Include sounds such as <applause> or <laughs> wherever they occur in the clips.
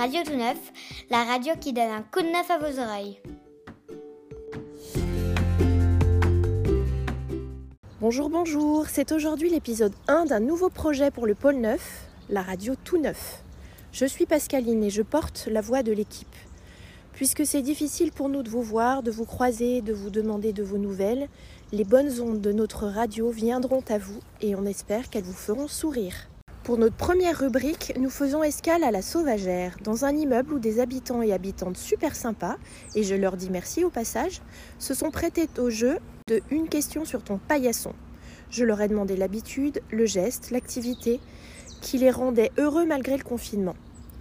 Radio Tout Neuf, la radio qui donne un coup de neuf à vos oreilles. Bonjour, bonjour, c'est aujourd'hui l'épisode 1 d'un nouveau projet pour le pôle Neuf, la radio Tout Neuf. Je suis Pascaline et je porte la voix de l'équipe. Puisque c'est difficile pour nous de vous voir, de vous croiser, de vous demander de vos nouvelles, les bonnes ondes de notre radio viendront à vous et on espère qu'elles vous feront sourire. Pour notre première rubrique, nous faisons escale à la Sauvagère, dans un immeuble où des habitants et habitantes super sympas, et je leur dis merci au passage, se sont prêtés au jeu de une question sur ton paillasson. Je leur ai demandé l'habitude, le geste, l'activité qui les rendait heureux malgré le confinement.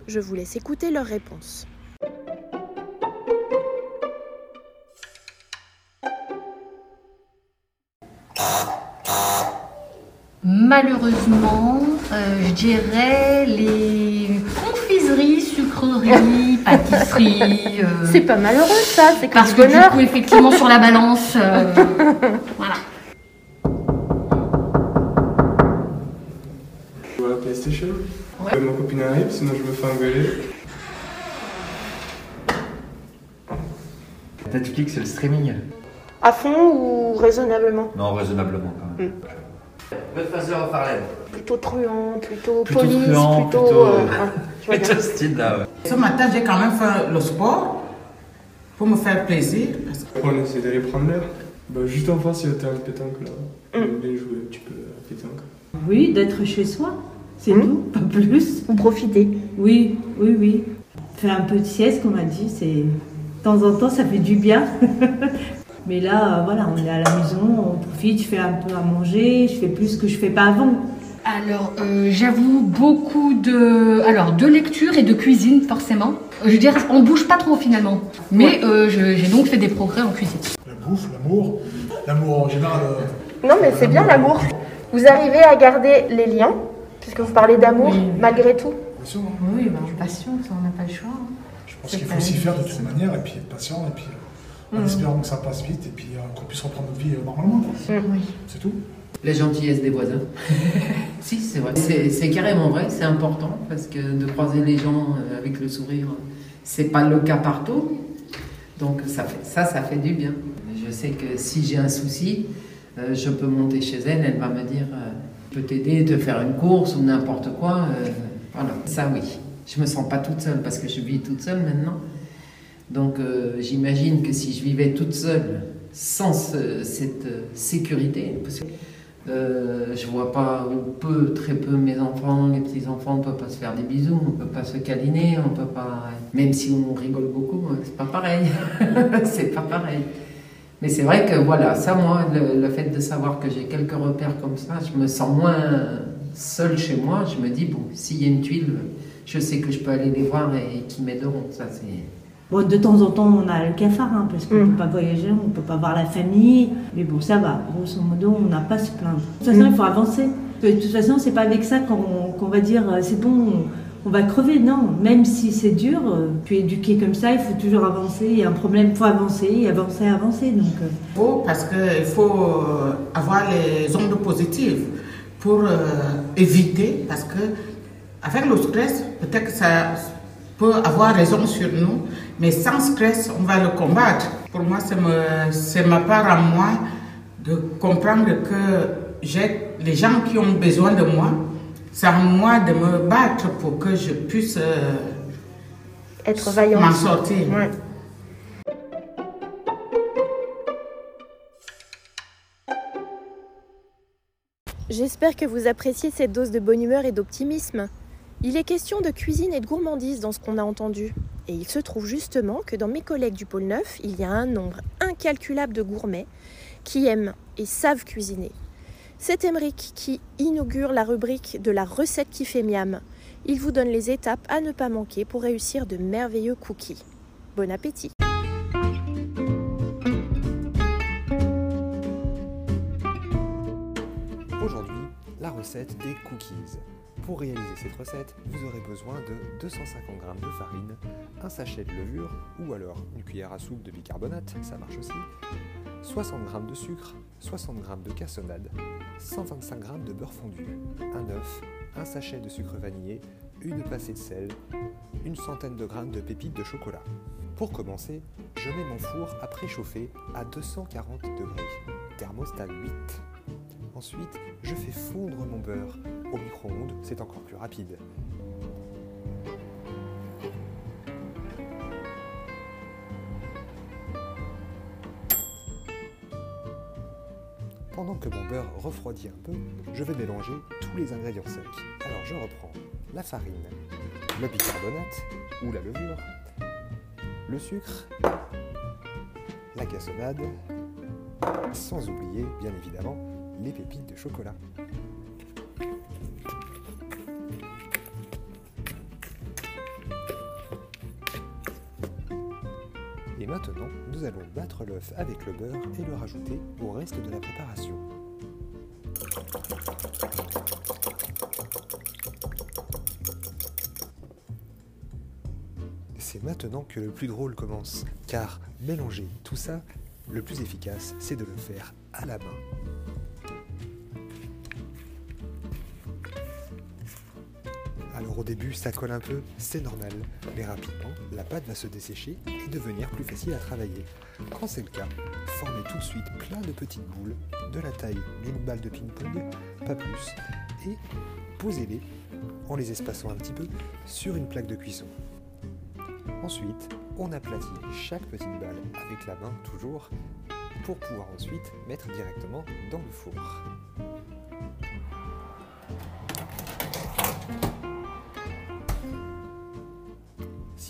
Je vous laisse écouter leurs réponses. Malheureusement, je dirais les confiseries, sucreries, <laughs> pâtisseries. euh, C'est pas malheureux ça, c'est parce que du coup, effectivement, sur la balance, euh, <laughs> voilà. La PlayStation. Ouais. Ma copine arrive, sinon je me fais engueuler. Netflix, c'est le streaming À fond ou raisonnablement? Non, raisonnablement quand même. Godfather of Harlem. Plutôt truand, plutôt, Plutôt police, truand, plutôt... plutôt, euh, euh, ouais, tu vois bien. Plutôt ce style-là, ouais. Ce matin, j'ai quand même fait le sport pour me faire plaisir. parce que- on essaie d'aller prendre l'air. Bah, juste en face, il y a terrain de pétanque là. On aime bien jouer un petit peu à pétanque. Oui, d'être chez soi, c'est Hmm. tout, pas plus. Vous profitez. Oui, oui, oui. Faire un peu de sieste, comme on a dit, c'est de temps en temps, ça fait du bien. <laughs> Mais là, euh, voilà, on est à la maison, on profite, je fais un peu à manger, je fais plus que je fais pas avant. Alors, euh, j'avoue beaucoup de, alors, de lecture et de cuisine, forcément. Je dirais, on bouge pas trop finalement. Mais euh, j'ai donc fait des progrès en cuisine. La bouffe, l'amour, l'amour en général. euh, Non mais c'est bien l'amour. Vous arrivez à garder les liens, puisque vous parlez d'amour, Oui. malgré tout. bien sûr, hein. Oui, ben, patience, on n'a pas le choix. hein. Je pense qu'il faut aussi faire de toute manière et puis être patient et puis euh, en Mm. espérant que ça passe vite et puis euh, qu'on puisse reprendre notre vie euh, normalement. Oui. C'est tout. La gentillesse des voisins. <laughs> si, c'est vrai. C'est c'est carrément vrai, c'est important parce que de croiser les gens euh, avec le sourire, c'est pas le cas partout. Donc ça, fait, ça, ça fait du bien. Je sais que si j'ai un souci, euh, je peux monter chez elle, elle va me dire euh, je peux t'aider, te faire une course ou n'importe quoi. euh, voilà, ça oui. Je me sens pas toute seule parce que je vis toute seule maintenant. Donc euh, j'imagine que si je vivais toute seule, sans ce- cette euh, sécurité, parce que euh, je vois pas ou peu, très peu mes enfants, les petits enfants, on peut pas se faire des bisous, on peut pas se câliner, on peut pas, même si on rigole beaucoup, hein, c'est pas pareil, <laughs> c'est pas pareil. Mais c'est vrai que voilà, ça moi, le, fait de savoir que j'ai quelques repères comme ça, je me sens moins seule chez moi. Je me dis bon, s'il y a une tuile, je sais que je peux aller les voir et, qu'ils m'aideront. Ça c'est Bon, de temps en temps, on a le cafard, hein, parce qu'on ne Mm. peut pas voyager, on ne peut pas voir la famille. Mais bon, ça va. Grosso modo, on n'a pas à se plaindre. De toute façon, il faut avancer. De toute façon, c'est pas avec ça qu'on va dire euh, c'est bon, on, on va crever. Non, même si c'est dur, euh, tu es éduqué comme ça, il faut toujours avancer. Il y a un problème, il faut avancer, et avancer, avancer. Donc, euh, faut parce qu'il faut avoir les ondes positives pour euh, éviter, parce que avec le stress, peut-être que ça peut avoir raison sur nous, mais sans stress, on va le combattre. Pour moi, c'est ma part à moi de comprendre que j'ai les gens qui ont besoin de moi. C'est à moi de me battre pour que je puisse euh, Être vaillant. m'en sortir. Ouais. J'espère que vous appréciez cette dose de bonne humeur et d'optimisme. Il est question de cuisine et de gourmandise dans ce qu'on a entendu. Et il se trouve justement que dans mes collègues du pôle 9, il y a un nombre incalculable de gourmets qui aiment et savent cuisiner. C'est Emeric qui inaugure la rubrique de la recette qui fait miam. Il vous donne les étapes à ne pas manquer pour réussir de merveilleux cookies. Bon appétit Aujourd'hui, la recette des cookies. Pour réaliser cette recette, vous aurez besoin de 250 g de farine, un sachet de levure ou alors une cuillère à soupe de bicarbonate, ça marche aussi, 60 g de sucre, 60 g de cassonade, 125 g de beurre fondu, un œuf, un sachet de sucre vanillé, une passée de sel, une centaine de grammes de pépites de chocolat. Pour commencer, je mets mon four à préchauffer à 240 degrés, thermostat 8. Ensuite, je fais fondre mon beurre. Au micro-ondes, c'est encore plus rapide. Pendant que mon beurre refroidit un peu, je vais mélanger tous les ingrédients secs. Alors je reprends la farine, le bicarbonate ou la levure, le sucre, la cassonade, sans oublier bien évidemment les pépites de chocolat. Maintenant, nous allons battre l'œuf avec le beurre et le rajouter au reste de la préparation. C'est maintenant que le plus drôle commence, car mélanger tout ça, le plus efficace, c'est de le faire à la main. Début, ça colle un peu, c'est normal, mais rapidement, la pâte va se dessécher et devenir plus facile à travailler. Quand c'est le cas, formez tout de suite plein de petites boules, de la taille d'une balle de ping-pong, pas plus, et posez-les, en les espaçant un petit peu, sur une plaque de cuisson. Ensuite, on aplatit chaque petite balle avec la main toujours, pour pouvoir ensuite mettre directement dans le four.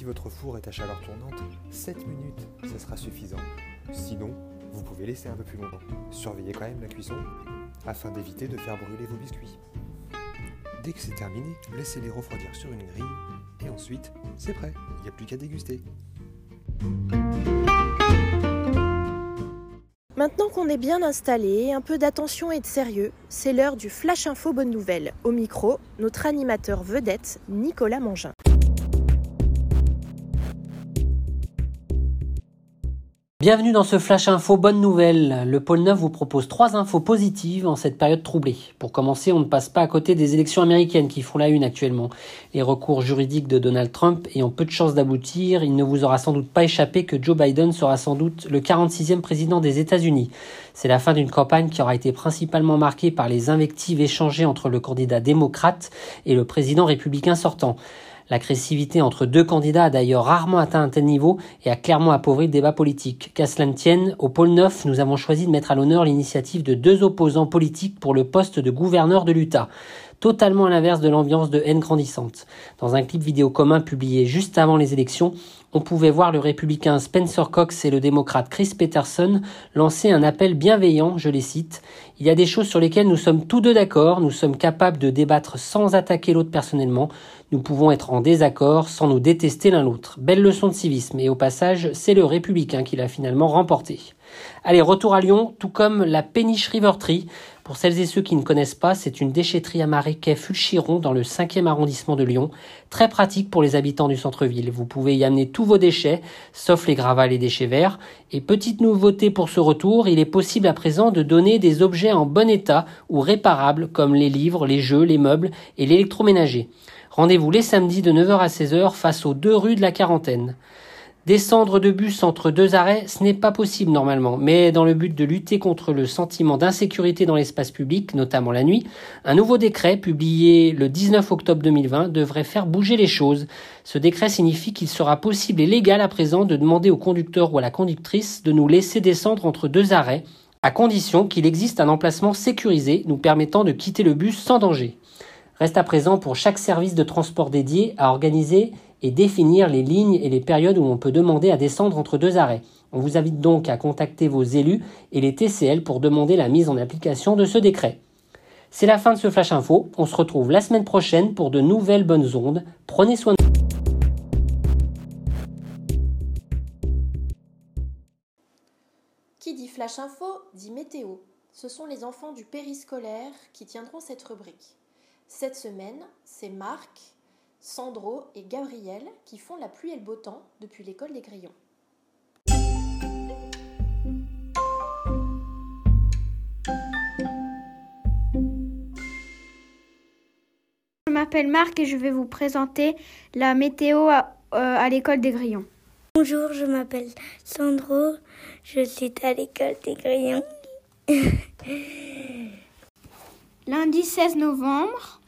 Votre four est à chaleur tournante, 7 minutes, ça sera suffisant. Sinon, vous pouvez laisser un peu plus longtemps. Surveillez quand même la cuisson afin d'éviter de faire brûler vos biscuits. Dès que c'est terminé, laissez-les refroidir sur une grille et ensuite, c'est prêt, il n'y a plus qu'à déguster. Maintenant qu'on est bien installé, un peu d'attention et de sérieux, c'est l'heure du Flash Info Bonne Nouvelle. Au micro, notre animateur vedette, Nicolas Mangin. Bienvenue dans ce Flash Info Bonne Nouvelle. Le pôle 9 vous propose trois infos positives en cette période troublée. Pour commencer, on ne passe pas à côté des élections américaines qui font la une actuellement. Les recours juridiques de Donald Trump ayant peu de chances d'aboutir, il ne vous aura sans doute pas échappé que Joe Biden sera sans doute le 46e président des États-Unis. C'est la fin d'une campagne qui aura été principalement marquée par les invectives échangées entre le candidat démocrate et le président républicain sortant. L'agressivité entre deux candidats a d'ailleurs rarement atteint un tel niveau et a clairement appauvri le débat politique. Qu'à cela ne tienne, au pôle 9, nous avons choisi de mettre à l'honneur l'initiative de deux opposants politiques pour le poste de gouverneur de l'Utah totalement à l'inverse de l'ambiance de haine grandissante. Dans un clip vidéo commun publié juste avant les élections, on pouvait voir le républicain Spencer Cox et le démocrate Chris Peterson lancer un appel bienveillant, je les cite. Il y a des choses sur lesquelles nous sommes tous deux d'accord, nous sommes capables de débattre sans attaquer l'autre personnellement, nous pouvons être en désaccord sans nous détester l'un l'autre. Belle leçon de civisme, et au passage, c'est le républicain qui l'a finalement remporté. Allez, retour à Lyon, tout comme la Péniche River Tree. Pour celles et ceux qui ne connaissent pas, c'est une déchetterie à marais Fulchiron dans le 5e arrondissement de Lyon. Très pratique pour les habitants du centre-ville. Vous pouvez y amener tous vos déchets, sauf les gravats et les déchets verts. Et petite nouveauté pour ce retour, il est possible à présent de donner des objets en bon état ou réparables comme les livres, les jeux, les meubles et l'électroménager. Rendez-vous les samedis de 9h à 16h face aux deux rues de la quarantaine. Descendre de bus entre deux arrêts, ce n'est pas possible normalement, mais dans le but de lutter contre le sentiment d'insécurité dans l'espace public, notamment la nuit, un nouveau décret publié le 19 octobre 2020 devrait faire bouger les choses. Ce décret signifie qu'il sera possible et légal à présent de demander au conducteur ou à la conductrice de nous laisser descendre entre deux arrêts, à condition qu'il existe un emplacement sécurisé nous permettant de quitter le bus sans danger. Reste à présent pour chaque service de transport dédié à organiser et définir les lignes et les périodes où on peut demander à descendre entre deux arrêts. On vous invite donc à contacter vos élus et les TCL pour demander la mise en application de ce décret. C'est la fin de ce Flash Info. On se retrouve la semaine prochaine pour de nouvelles bonnes ondes. Prenez soin de vous. Qui dit Flash Info dit météo. Ce sont les enfants du périscolaire qui tiendront cette rubrique. Cette semaine, c'est Marc, Sandro et Gabriel qui font la pluie et le beau temps depuis l'école des Grillons. Je m'appelle Marc et je vais vous présenter la météo à, euh, à l'école des Grillons. Bonjour, je m'appelle Sandro, je suis à l'école des Grillons. <laughs> Lundi 16 novembre,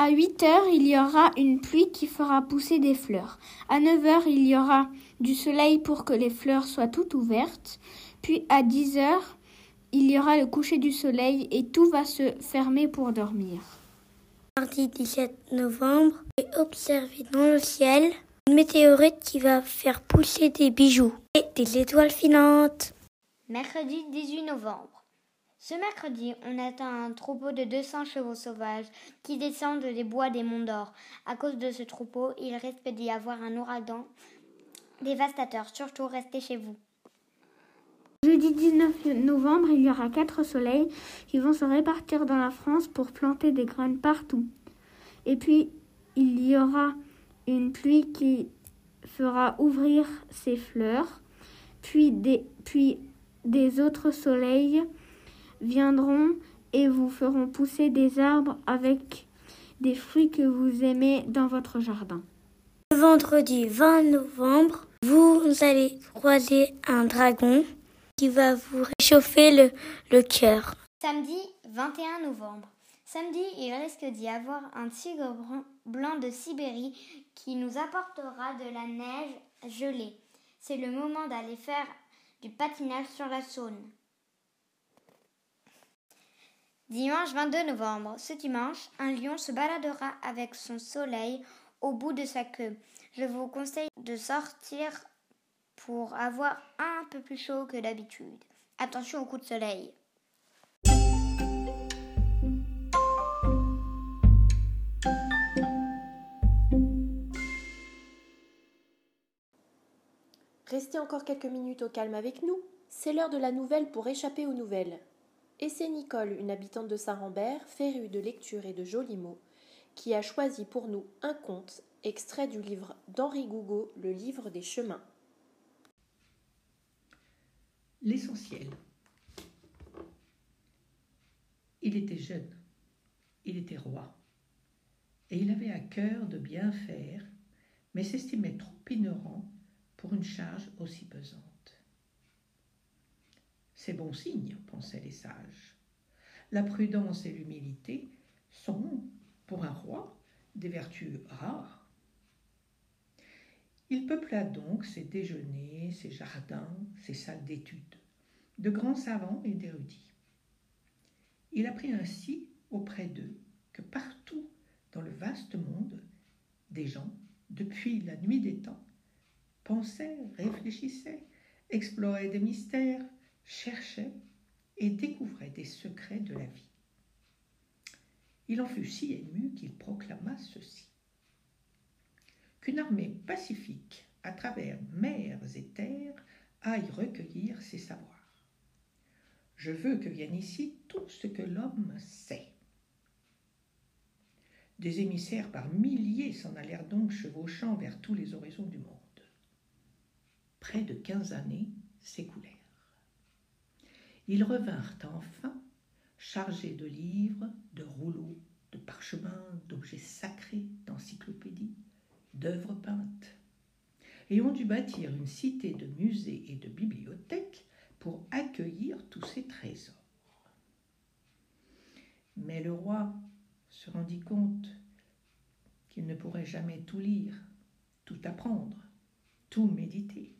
à 8 heures, il y aura une pluie qui fera pousser des fleurs. À 9 heures, il y aura du soleil pour que les fleurs soient toutes ouvertes. Puis à 10 heures, il y aura le coucher du soleil et tout va se fermer pour dormir. Mardi 17 novembre, j'ai observé dans le ciel une météorite qui va faire pousser des bijoux et des étoiles filantes. Mercredi 18 novembre. Ce mercredi, on atteint un troupeau de 200 chevaux sauvages qui descendent des bois des monts d'or. À cause de ce troupeau, il risque d'y avoir un ouragan dévastateur. Surtout, restez chez vous. Jeudi 19 novembre, il y aura quatre soleils qui vont se répartir dans la France pour planter des graines partout. Et puis, il y aura une pluie qui fera ouvrir ses fleurs, puis des, puis des autres soleils viendront et vous feront pousser des arbres avec des fruits que vous aimez dans votre jardin. Le vendredi 20 novembre, vous allez croiser un dragon qui va vous réchauffer le, le cœur. Samedi 21 novembre. Samedi, il risque d'y avoir un tigre blanc de Sibérie qui nous apportera de la neige gelée. C'est le moment d'aller faire du patinage sur la Saône. Dimanche 22 novembre. Ce dimanche, un lion se baladera avec son soleil au bout de sa queue. Je vous conseille de sortir pour avoir un peu plus chaud que d'habitude. Attention au coup de soleil. Restez encore quelques minutes au calme avec nous. C'est l'heure de la nouvelle pour échapper aux nouvelles. Et c'est Nicole, une habitante de Saint-Rambert, férue de lecture et de jolis mots, qui a choisi pour nous un conte extrait du livre d'Henri Gougaud, Le livre des chemins. L'essentiel. Il était jeune, il était roi, et il avait à cœur de bien faire, mais s'estimait trop ignorant pour une charge aussi pesante. C'est bon signe, pensaient les sages. La prudence et l'humilité sont, pour un roi, des vertus rares. Il peupla donc ses déjeuners, ses jardins, ses salles d'études, de grands savants et d'érudits. Il apprit ainsi auprès d'eux que partout dans le vaste monde, des gens, depuis la nuit des temps, pensaient, réfléchissaient, exploraient des mystères, cherchait et découvrait des secrets de la vie. Il en fut si ému qu'il proclama ceci. Qu'une armée pacifique à travers mers et terres aille recueillir ses savoirs. Je veux que vienne ici tout ce que l'homme sait. Des émissaires par milliers s'en allèrent donc chevauchant vers tous les horizons du monde. Près de quinze années s'écoulèrent. Ils revinrent enfin chargés de livres, de rouleaux, de parchemins, d'objets sacrés, d'encyclopédies, d'œuvres peintes, et ont dû bâtir une cité de musées et de bibliothèques pour accueillir tous ces trésors. Mais le roi se rendit compte qu'il ne pourrait jamais tout lire, tout apprendre, tout méditer.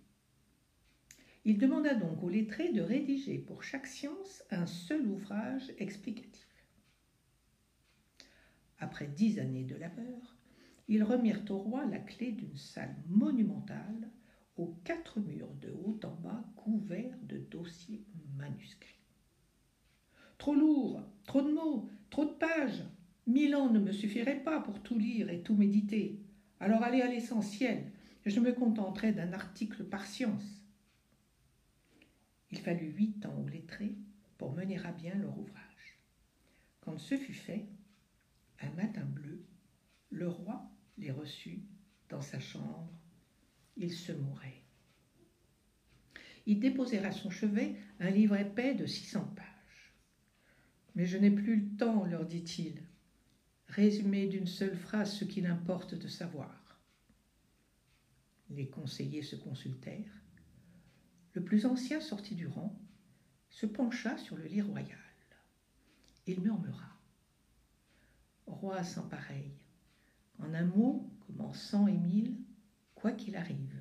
Il demanda donc aux lettrés de rédiger pour chaque science un seul ouvrage explicatif. Après dix années de labeur, ils remirent au roi la clé d'une salle monumentale aux quatre murs de haut en bas couverts de dossiers manuscrits. Trop lourd, trop de mots, trop de pages. Mille ans ne me suffiraient pas pour tout lire et tout méditer. Alors allez à l'essentiel. Je me contenterai d'un article par science. Fallut huit ans aux lettrés pour mener à bien leur ouvrage. Quand ce fut fait, un matin bleu, le roi les reçut dans sa chambre. Ils se mouraient. Ils déposèrent à son chevet un livre épais de six cents pages. Mais je n'ai plus le temps, leur dit-il. Résumé d'une seule phrase ce qu'il importe de savoir. Les conseillers se consultèrent. Le plus ancien sortit du rang, se pencha sur le lit royal. Il murmura. Roi sans pareil, en un mot, commençant Émile, quoi qu'il arrive,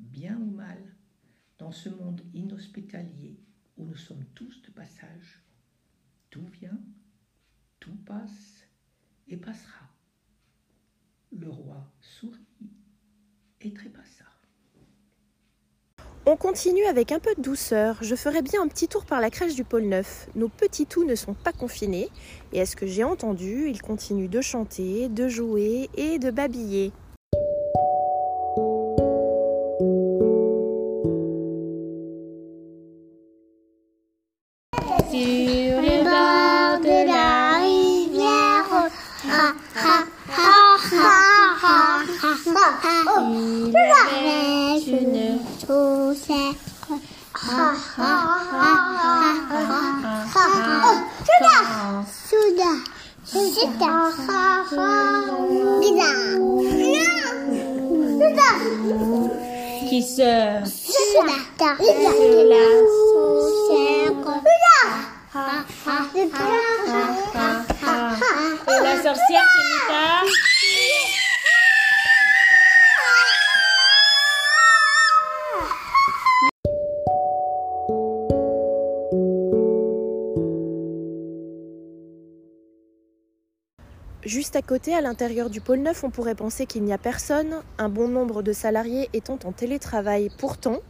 bien ou mal, dans ce monde inhospitalier où nous sommes tous de passage, tout vient, tout passe et passera. Le roi sourit et trépassa. On continue avec un peu de douceur. Je ferai bien un petit tour par la crèche du pôle Neuf. Nos petits tous ne sont pas confinés. Et à ce que j'ai entendu, ils continuent de chanter, de jouer et de babiller. Sur de la rivière, Qui se... La sorcière, c'est À côté, à l'intérieur du pôle Neuf, on pourrait penser qu'il n'y a personne, un bon nombre de salariés étant en télétravail. Pourtant,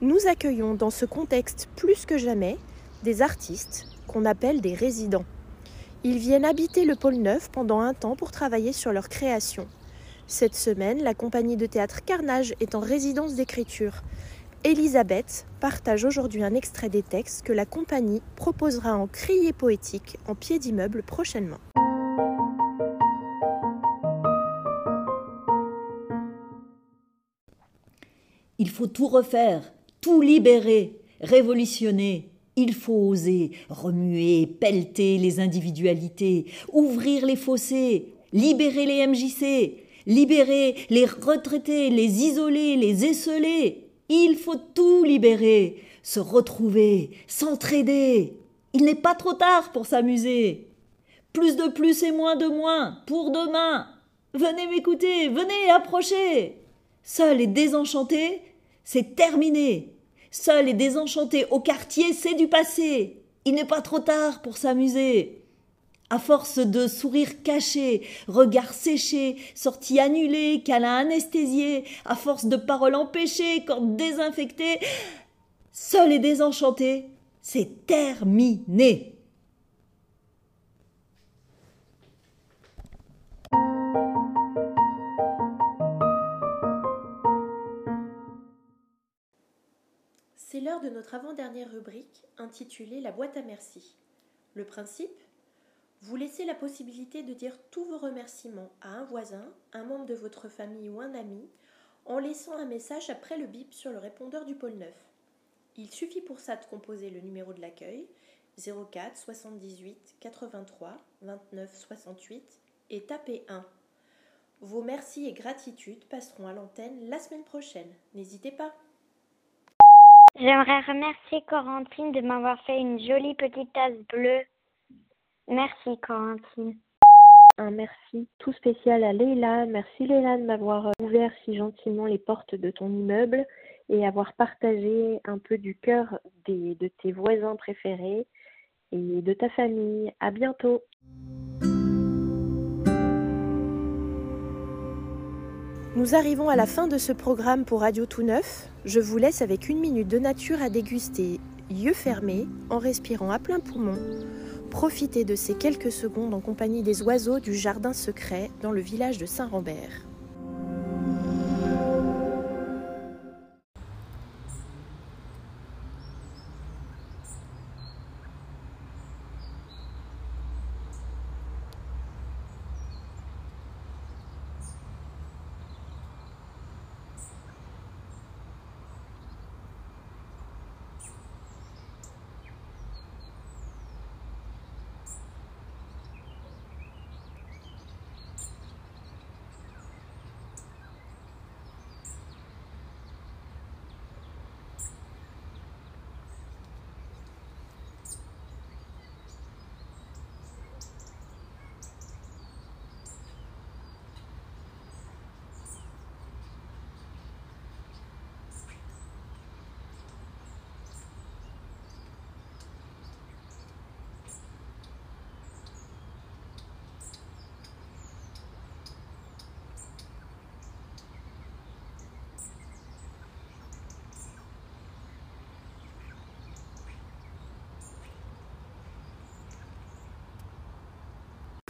nous accueillons dans ce contexte plus que jamais des artistes qu'on appelle des résidents. Ils viennent habiter le pôle Neuf pendant un temps pour travailler sur leur création. Cette semaine, la compagnie de théâtre Carnage est en résidence d'écriture. Elisabeth partage aujourd'hui un extrait des textes que la compagnie proposera en crier poétique en pied d'immeuble prochainement. Il faut tout refaire, tout libérer, révolutionner. Il faut oser remuer, pelleter les individualités, ouvrir les fossés, libérer les MJC, libérer les retraités, les isoler, les esseler. Il faut tout libérer, se retrouver, s'entraider. Il n'est pas trop tard pour s'amuser. Plus de plus et moins de moins pour demain. Venez m'écouter, venez approcher. Seul et désenchanté, c'est terminé. Seul et désenchanté au quartier, c'est du passé. Il n'est pas trop tard pour s'amuser. À force de sourires cachés, regards séchés, sorties annulées, câlins anesthésiés, à force de paroles empêchées, cordes désinfectées, seul et désenchanté, c'est terminé. C'est l'heure de notre avant-dernière rubrique intitulée La boîte à merci. Le principe Vous laissez la possibilité de dire tous vos remerciements à un voisin, un membre de votre famille ou un ami en laissant un message après le bip sur le répondeur du pôle 9. Il suffit pour ça de composer le numéro de l'accueil 04 78 83 29 68 et taper 1. Vos merci et gratitudes passeront à l'antenne la semaine prochaine. N'hésitez pas. J'aimerais remercier Corentine de m'avoir fait une jolie petite tasse bleue. Merci Corentine. Un merci tout spécial à Leila. Merci Leila de m'avoir ouvert si gentiment les portes de ton immeuble et avoir partagé un peu du cœur des, de tes voisins préférés et de ta famille. À bientôt. Nous arrivons à la fin de ce programme pour Radio Tout Neuf. Je vous laisse avec une minute de nature à déguster, yeux fermés, en respirant à plein poumon. Profitez de ces quelques secondes en compagnie des oiseaux du jardin secret dans le village de Saint-Rambert.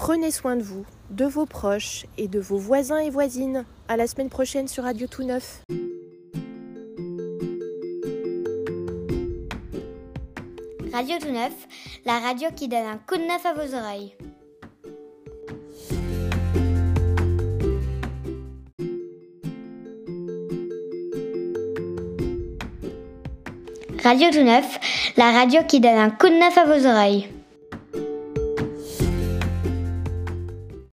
Prenez soin de vous, de vos proches et de vos voisins et voisines. À la semaine prochaine sur Radio Tout Neuf. Radio Tout Neuf, la radio qui donne un coup de neuf à vos oreilles. Radio Tout Neuf, la radio qui donne un coup de neuf à vos oreilles.